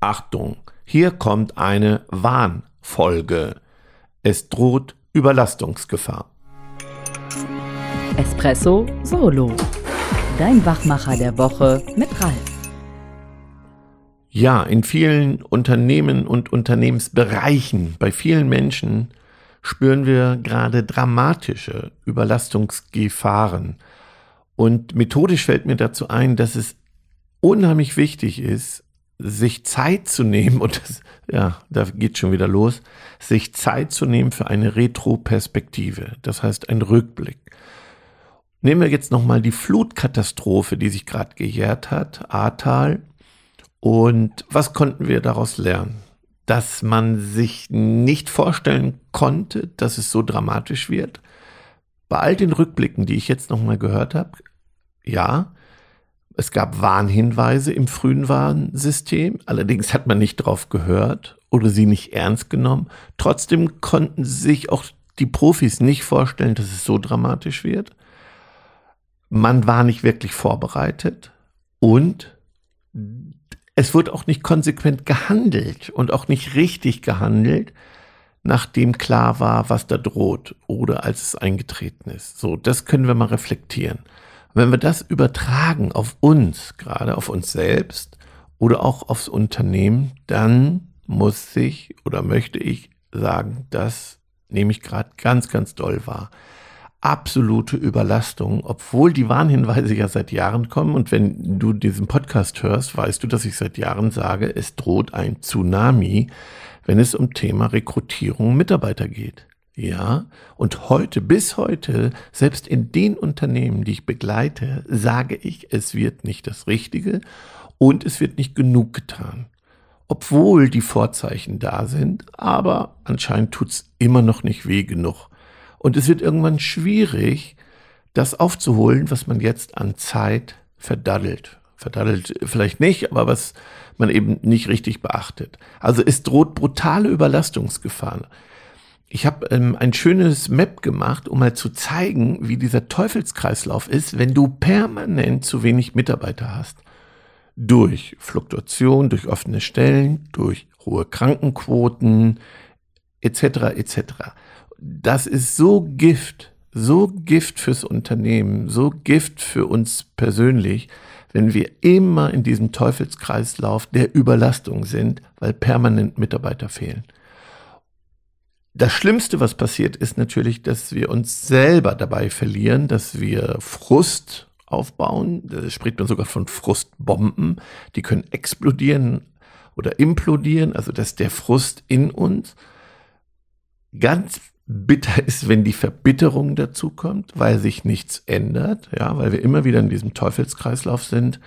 Achtung, hier kommt eine Warnfolge. Es droht Überlastungsgefahr. Espresso Solo. Dein Wachmacher der Woche mit Ralf. Ja, in vielen Unternehmen und Unternehmensbereichen, bei vielen Menschen spüren wir gerade dramatische Überlastungsgefahren. Und methodisch fällt mir dazu ein, dass es unheimlich wichtig ist, sich Zeit zu nehmen, und das, ja, da geht schon wieder los, sich Zeit zu nehmen für eine Retroperspektive, das heißt ein Rückblick. Nehmen wir jetzt nochmal die Flutkatastrophe, die sich gerade gejährt hat, Ahrtal. Und was konnten wir daraus lernen? Dass man sich nicht vorstellen konnte, dass es so dramatisch wird. Bei all den Rückblicken, die ich jetzt nochmal gehört habe, ja, es gab Warnhinweise im frühen Warnsystem, allerdings hat man nicht drauf gehört oder sie nicht ernst genommen. Trotzdem konnten sich auch die Profis nicht vorstellen, dass es so dramatisch wird. Man war nicht wirklich vorbereitet und es wurde auch nicht konsequent gehandelt und auch nicht richtig gehandelt, nachdem klar war, was da droht oder als es eingetreten ist. So, das können wir mal reflektieren. Wenn wir das übertragen auf uns, gerade auf uns selbst oder auch aufs Unternehmen, dann muss ich oder möchte ich sagen, das nehme ich gerade ganz, ganz doll wahr. Absolute Überlastung, obwohl die Warnhinweise ja seit Jahren kommen. Und wenn du diesen Podcast hörst, weißt du, dass ich seit Jahren sage, es droht ein Tsunami, wenn es um Thema Rekrutierung Mitarbeiter geht. Ja, und heute, bis heute, selbst in den Unternehmen, die ich begleite, sage ich, es wird nicht das Richtige und es wird nicht genug getan. Obwohl die Vorzeichen da sind, aber anscheinend tut's immer noch nicht weh genug. Und es wird irgendwann schwierig, das aufzuholen, was man jetzt an Zeit verdaddelt. Verdaddelt vielleicht nicht, aber was man eben nicht richtig beachtet. Also es droht brutale Überlastungsgefahren. Ich habe ähm, ein schönes Map gemacht, um mal zu zeigen, wie dieser Teufelskreislauf ist, wenn du permanent zu wenig Mitarbeiter hast. Durch Fluktuation, durch offene Stellen, durch hohe Krankenquoten etc. etc. Das ist so Gift, so Gift fürs Unternehmen, so Gift für uns persönlich, wenn wir immer in diesem Teufelskreislauf der Überlastung sind, weil permanent Mitarbeiter fehlen. Das Schlimmste, was passiert, ist natürlich, dass wir uns selber dabei verlieren, dass wir Frust aufbauen. Da spricht man sogar von Frustbomben. Die können explodieren oder implodieren, also dass der Frust in uns ganz bitter ist, wenn die Verbitterung dazu kommt, weil sich nichts ändert, ja, weil wir immer wieder in diesem Teufelskreislauf sind.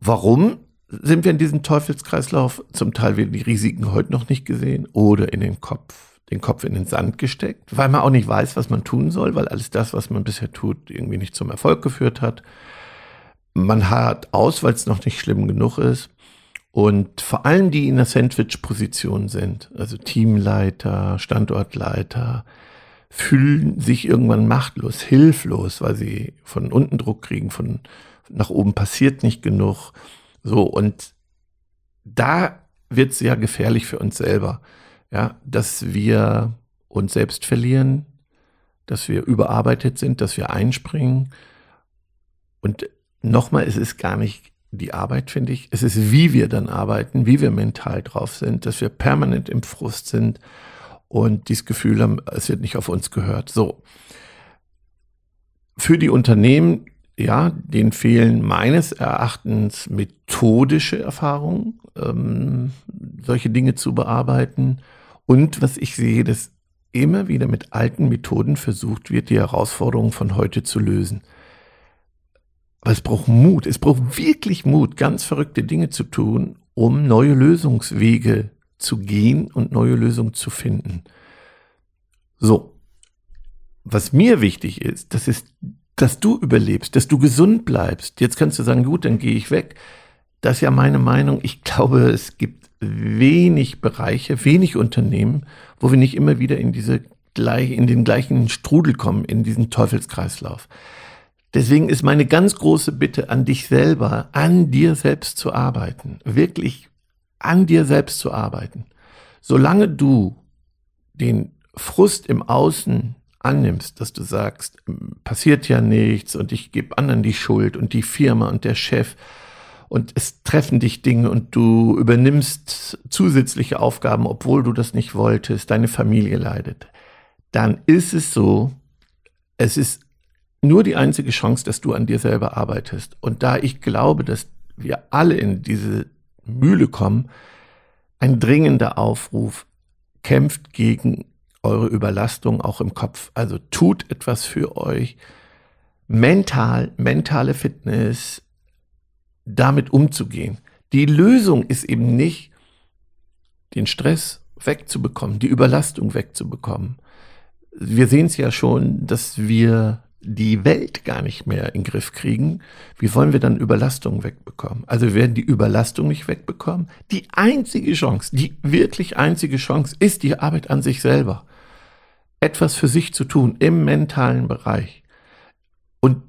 Warum? Sind wir in diesem Teufelskreislauf, zum Teil werden die Risiken heute noch nicht gesehen oder in den Kopf, den Kopf in den Sand gesteckt, weil man auch nicht weiß, was man tun soll, weil alles das, was man bisher tut, irgendwie nicht zum Erfolg geführt hat. Man hat aus, weil es noch nicht schlimm genug ist. Und vor allem die in der Sandwich-Position sind, also Teamleiter, Standortleiter, fühlen sich irgendwann machtlos, hilflos, weil sie von unten Druck kriegen, von nach oben passiert nicht genug so, und da wird es ja gefährlich für uns selber, ja, dass wir uns selbst verlieren, dass wir überarbeitet sind, dass wir einspringen. Und nochmal, es ist gar nicht die Arbeit, finde ich. Es ist, wie wir dann arbeiten, wie wir mental drauf sind, dass wir permanent im Frust sind und dieses Gefühl haben, es wird nicht auf uns gehört. So. Für die Unternehmen ja, denen fehlen meines Erachtens methodische Erfahrungen, ähm, solche Dinge zu bearbeiten. Und was ich sehe, dass immer wieder mit alten Methoden versucht wird, die Herausforderungen von heute zu lösen. Aber es braucht Mut, es braucht wirklich Mut, ganz verrückte Dinge zu tun, um neue Lösungswege zu gehen und neue Lösungen zu finden. So. Was mir wichtig ist, das ist dass du überlebst, dass du gesund bleibst. Jetzt kannst du sagen, gut, dann gehe ich weg. Das ist ja meine Meinung. Ich glaube, es gibt wenig Bereiche, wenig Unternehmen, wo wir nicht immer wieder in diese in den gleichen Strudel kommen, in diesen Teufelskreislauf. Deswegen ist meine ganz große Bitte an dich selber, an dir selbst zu arbeiten. Wirklich an dir selbst zu arbeiten. Solange du den Frust im Außen annimmst, dass du sagst, passiert ja nichts und ich gebe anderen die Schuld und die Firma und der Chef und es treffen dich Dinge und du übernimmst zusätzliche Aufgaben, obwohl du das nicht wolltest, deine Familie leidet, dann ist es so, es ist nur die einzige Chance, dass du an dir selber arbeitest. Und da ich glaube, dass wir alle in diese Mühle kommen, ein dringender Aufruf, kämpft gegen eure Überlastung auch im Kopf. Also tut etwas für euch. Mental, mentale Fitness, damit umzugehen. Die Lösung ist eben nicht, den Stress wegzubekommen, die Überlastung wegzubekommen. Wir sehen es ja schon, dass wir die Welt gar nicht mehr in den Griff kriegen, wie wollen wir dann Überlastung wegbekommen? Also wir werden die Überlastung nicht wegbekommen. Die einzige Chance, die wirklich einzige Chance ist die Arbeit an sich selber. Etwas für sich zu tun im mentalen Bereich. Und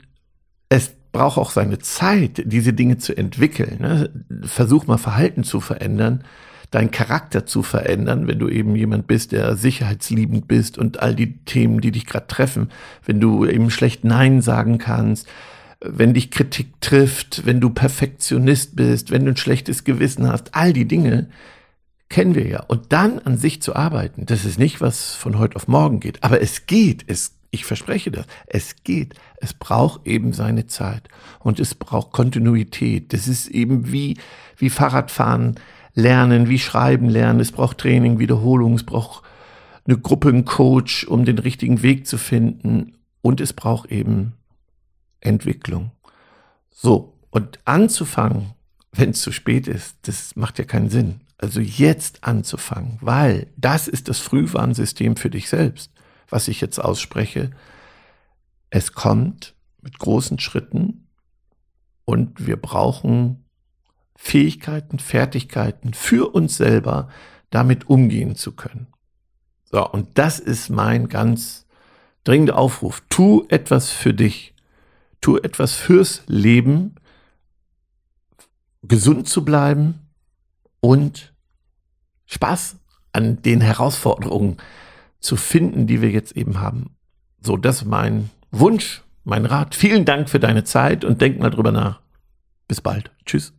es braucht auch seine Zeit, diese Dinge zu entwickeln. Ne? Versuch mal Verhalten zu verändern deinen Charakter zu verändern, wenn du eben jemand bist, der sicherheitsliebend bist und all die Themen, die dich gerade treffen, wenn du eben schlecht Nein sagen kannst, wenn dich Kritik trifft, wenn du Perfektionist bist, wenn du ein schlechtes Gewissen hast, all die Dinge kennen wir ja. Und dann an sich zu arbeiten, das ist nicht, was von heute auf morgen geht, aber es geht, es ich verspreche das. Es geht. Es braucht eben seine Zeit. Und es braucht Kontinuität. Das ist eben wie, wie Fahrradfahren lernen, wie schreiben lernen. Es braucht Training, Wiederholung, es braucht eine Gruppe, einen Coach, um den richtigen Weg zu finden. Und es braucht eben Entwicklung. So, und anzufangen, wenn es zu spät ist, das macht ja keinen Sinn. Also jetzt anzufangen, weil das ist das Frühwarnsystem für dich selbst, was ich jetzt ausspreche. Es kommt mit großen Schritten und wir brauchen Fähigkeiten, Fertigkeiten für uns selber damit umgehen zu können. So, und das ist mein ganz dringender Aufruf. Tu etwas für dich. Tu etwas fürs Leben, gesund zu bleiben und Spaß an den Herausforderungen zu finden, die wir jetzt eben haben. So, das ist mein Wunsch, mein Rat. Vielen Dank für deine Zeit und denk mal drüber nach. Bis bald. Tschüss.